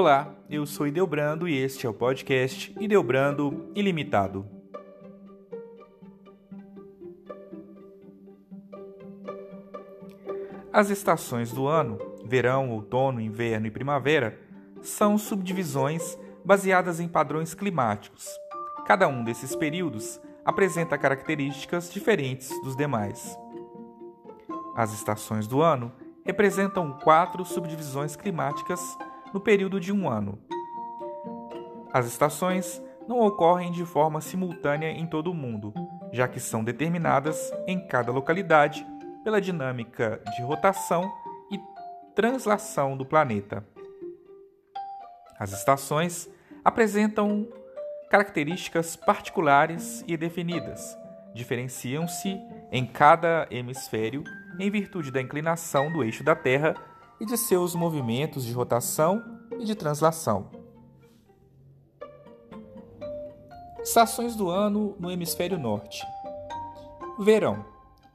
Olá, eu sou Ideobrando e este é o podcast Ideobrando Ilimitado. As estações do ano, verão, outono, inverno e primavera, são subdivisões baseadas em padrões climáticos. Cada um desses períodos apresenta características diferentes dos demais. As estações do ano representam quatro subdivisões climáticas no período de um ano. As estações não ocorrem de forma simultânea em todo o mundo, já que são determinadas em cada localidade pela dinâmica de rotação e translação do planeta. As estações apresentam características particulares e definidas, diferenciam-se em cada hemisfério em virtude da inclinação do eixo da Terra e de seus movimentos de rotação e de translação. Estações do ano no hemisfério norte. Verão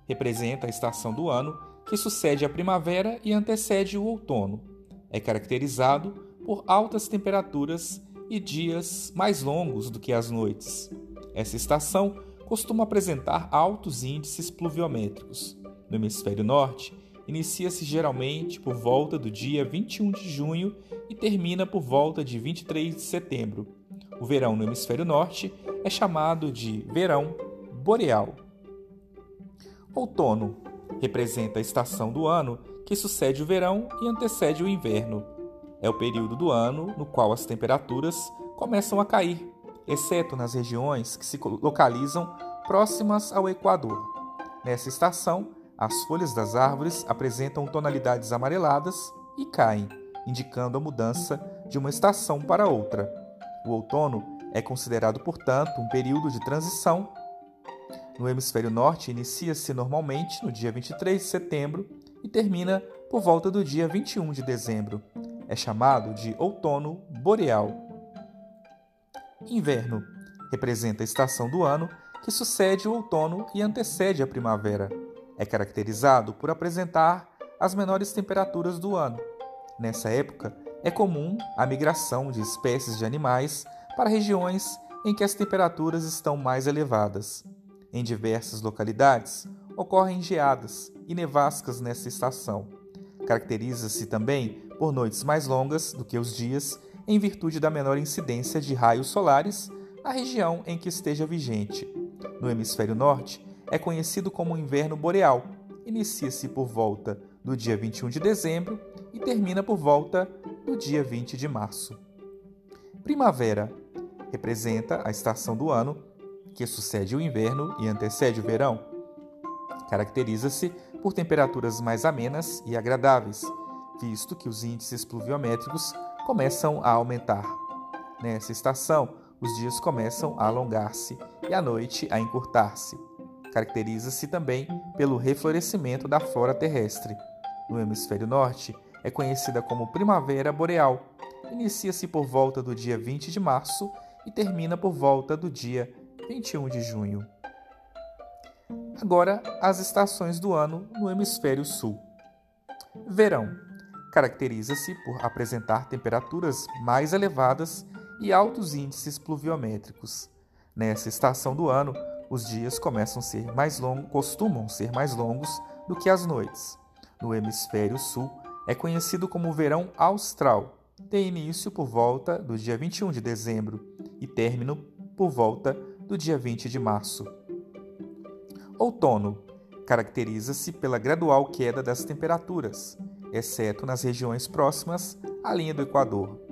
representa a estação do ano que sucede a primavera e antecede o outono. É caracterizado por altas temperaturas e dias mais longos do que as noites. Essa estação costuma apresentar altos índices pluviométricos. No hemisfério norte, inicia-se geralmente por volta do dia 21 de junho e termina por volta de 23 de setembro. O verão no hemisfério norte é chamado de verão boreal. Outono representa a estação do ano que sucede o verão e antecede o inverno. É o período do ano no qual as temperaturas começam a cair, exceto nas regiões que se localizam próximas ao Equador. Nessa estação, as folhas das árvores apresentam tonalidades amareladas e caem, indicando a mudança de uma estação para outra. O outono é considerado, portanto, um período de transição. No hemisfério norte, inicia-se normalmente no dia 23 de setembro e termina por volta do dia 21 de dezembro. É chamado de outono boreal. Inverno representa a estação do ano que sucede o outono e antecede a primavera. É caracterizado por apresentar as menores temperaturas do ano. Nessa época, é comum a migração de espécies de animais para regiões em que as temperaturas estão mais elevadas. Em diversas localidades, ocorrem geadas e nevascas nessa estação. Caracteriza-se também por noites mais longas do que os dias, em virtude da menor incidência de raios solares na região em que esteja vigente. No hemisfério norte, é conhecido como inverno boreal. Inicia-se por volta do dia 21 de dezembro e termina por volta do dia 20 de março. Primavera representa a estação do ano que sucede o inverno e antecede o verão. Caracteriza-se por temperaturas mais amenas e agradáveis, visto que os índices pluviométricos começam a aumentar. Nessa estação, os dias começam a alongar-se e a noite a encurtar-se. Caracteriza-se também pelo reflorescimento da flora terrestre. No hemisfério norte, é conhecida como Primavera Boreal. Inicia-se por volta do dia 20 de março e termina por volta do dia 21 de junho. Agora, as estações do ano no hemisfério sul. Verão caracteriza-se por apresentar temperaturas mais elevadas e altos índices pluviométricos. Nessa estação do ano, os dias começam a ser mais longos, costumam ser mais longos do que as noites. No hemisfério sul, é conhecido como verão austral. Tem início por volta do dia 21 de dezembro e término por volta do dia 20 de março. Outono caracteriza-se pela gradual queda das temperaturas, exceto nas regiões próximas à linha do Equador.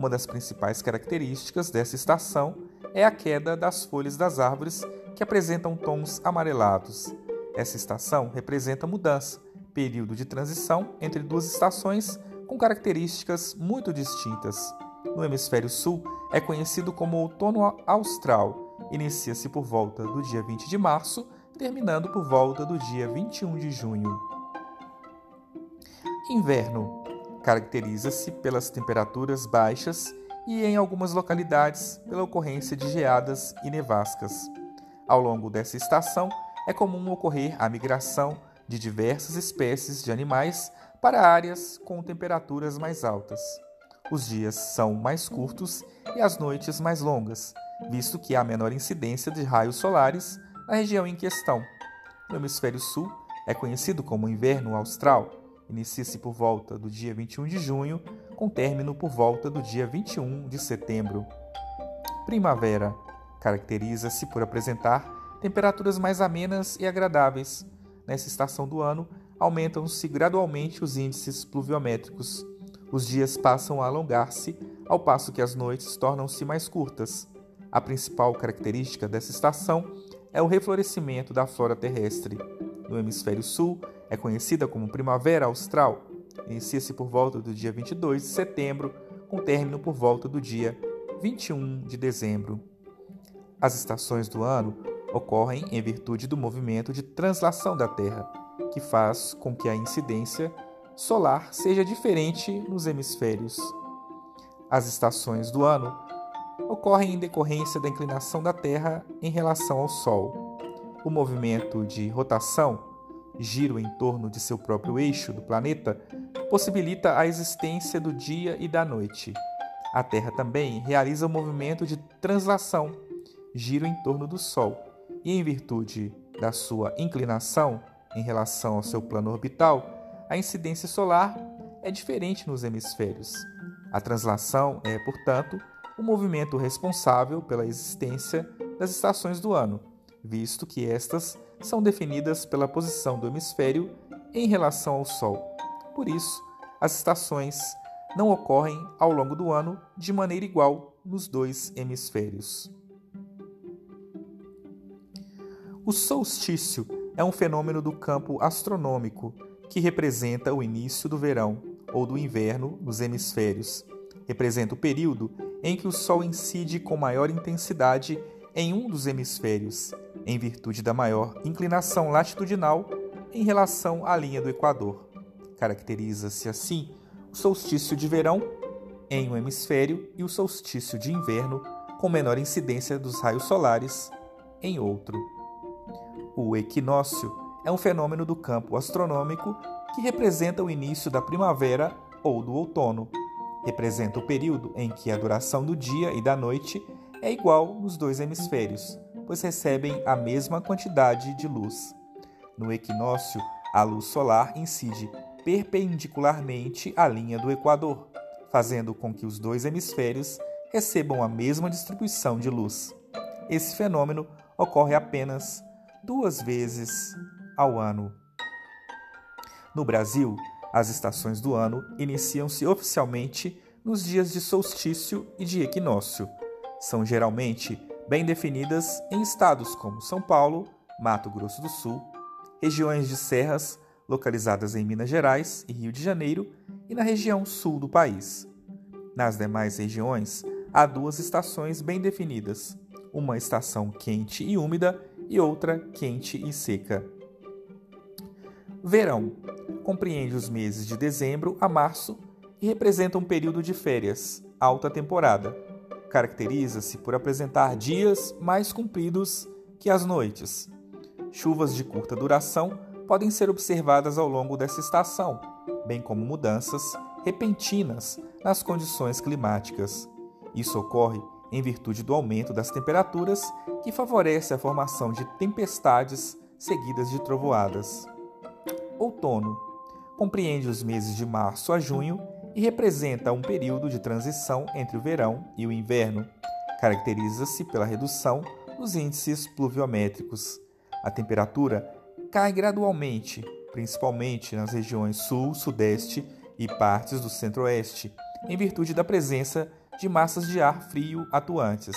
Uma das principais características dessa estação é a queda das folhas das árvores que apresentam tons amarelados. Essa estação representa mudança, período de transição entre duas estações com características muito distintas. No hemisfério sul, é conhecido como outono austral. Inicia-se por volta do dia 20 de março, terminando por volta do dia 21 de junho. Inverno caracteriza-se pelas temperaturas baixas e, em algumas localidades, pela ocorrência de geadas e nevascas. Ao longo dessa estação, é comum ocorrer a migração de diversas espécies de animais para áreas com temperaturas mais altas. Os dias são mais curtos e as noites mais longas, visto que há menor incidência de raios solares na região em questão. No hemisfério sul, é conhecido como inverno austral. Inicia-se por volta do dia 21 de junho, com término por volta do dia 21 de setembro. Primavera caracteriza-se por apresentar temperaturas mais amenas e agradáveis. Nessa estação do ano, aumentam-se gradualmente os índices pluviométricos. Os dias passam a alongar-se, ao passo que as noites tornam-se mais curtas. A principal característica dessa estação é o reflorescimento da flora terrestre. No hemisfério sul, é conhecida como Primavera Austral. Inicia-se por volta do dia 22 de setembro, com término por volta do dia 21 de dezembro. As estações do ano ocorrem em virtude do movimento de translação da Terra, que faz com que a incidência solar seja diferente nos hemisférios. As estações do ano ocorrem em decorrência da inclinação da Terra em relação ao Sol. O movimento de rotação, giro em torno de seu próprio eixo do planeta, possibilita a existência do dia e da noite. A Terra também realiza o movimento de translação, giro em torno do Sol, e em virtude da sua inclinação em relação ao seu plano orbital, a incidência solar é diferente nos hemisférios. A translação é, portanto, o movimento responsável pela existência das estações do ano, visto que estas são definidas pela posição do hemisfério em relação ao Sol. Por isso, as estações não ocorrem ao longo do ano de maneira igual nos dois hemisférios. O solstício é um fenômeno do campo astronômico que representa o início do verão ou do inverno nos hemisférios. Representa o período em que o Sol incide com maior intensidade em um dos hemisférios, em virtude da maior inclinação latitudinal em relação à linha do Equador. Caracteriza-se assim o solstício de verão em um hemisfério e o solstício de inverno com menor incidência dos raios solares em outro. O equinócio é um fenômeno do campo astronômico que representa o início da primavera ou do outono. Representa o período em que a duração do dia e da noite é igual nos dois hemisférios, pois recebem a mesma quantidade de luz. No equinócio, a luz solar incide perpendicularmente à linha do Equador, fazendo com que os dois hemisférios recebam a mesma distribuição de luz. Esse fenômeno ocorre apenas duas vezes ao ano. No Brasil, as estações do ano iniciam-se oficialmente nos dias de solstício e de equinócio. São geralmente bem definidas em estados como São Paulo, Mato Grosso do Sul, regiões de serras localizadas em Minas Gerais e Rio de Janeiro e na região sul do país. Nas demais regiões, há duas estações bem definidas: uma estação quente e úmida e outra quente e seca. Verão compreende os meses de dezembro a março e representa um período de férias, alta temporada. Caracteriza-se por apresentar dias mais compridos que as noites. Chuvas de curta duração podem ser observadas ao longo dessa estação, bem como mudanças repentinas nas condições climáticas. Isso ocorre em virtude do aumento das temperaturas que favorece a formação de tempestades seguidas de trovoadas. Outono compreende os meses de março a junho e representa um período de transição entre o verão e o inverno. Caracteriza-se pela redução dos índices pluviométricos. A temperatura cai gradualmente, principalmente nas regiões sul, sudeste e partes do centro-oeste, em virtude da presença de massas de ar frio atuantes.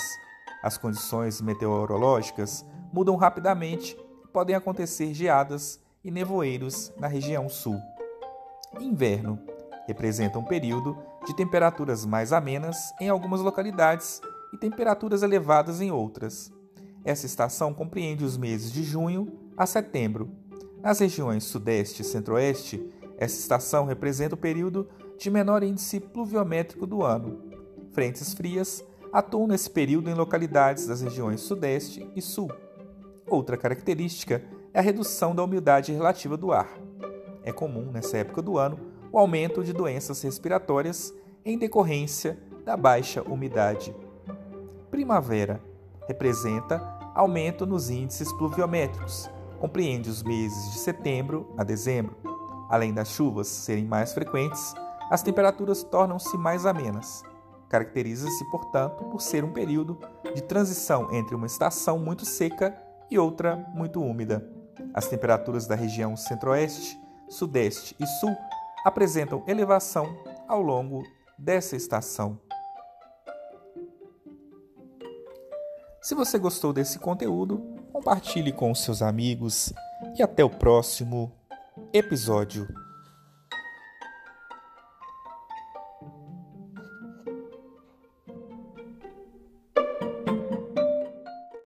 As condições meteorológicas mudam rapidamente e podem acontecer geadas e nevoeiros na região sul. Inverno representa um período de temperaturas mais amenas em algumas localidades e temperaturas elevadas em outras. Essa estação compreende os meses de junho a setembro. Nas regiões Sudeste e Centro-Oeste, essa estação representa o período de menor índice pluviométrico do ano, Frentes frias atuam nesse período em localidades das regiões Sudeste e Sul. Outra característica é a redução da umidade relativa do ar. É comum, nessa época do ano, o aumento de doenças respiratórias em decorrência da baixa umidade. Primavera representa aumento nos índices pluviométricos, compreende os meses de setembro a dezembro. Além das chuvas serem mais frequentes, as temperaturas tornam-se mais amenas. Caracteriza-se, portanto, por ser um período de transição entre uma estação muito seca e outra muito úmida. As temperaturas da região centro-oeste, sudeste e sul apresentam elevação ao longo dessa estação. Se você gostou desse conteúdo, compartilhe com seus amigos e até o próximo episódio.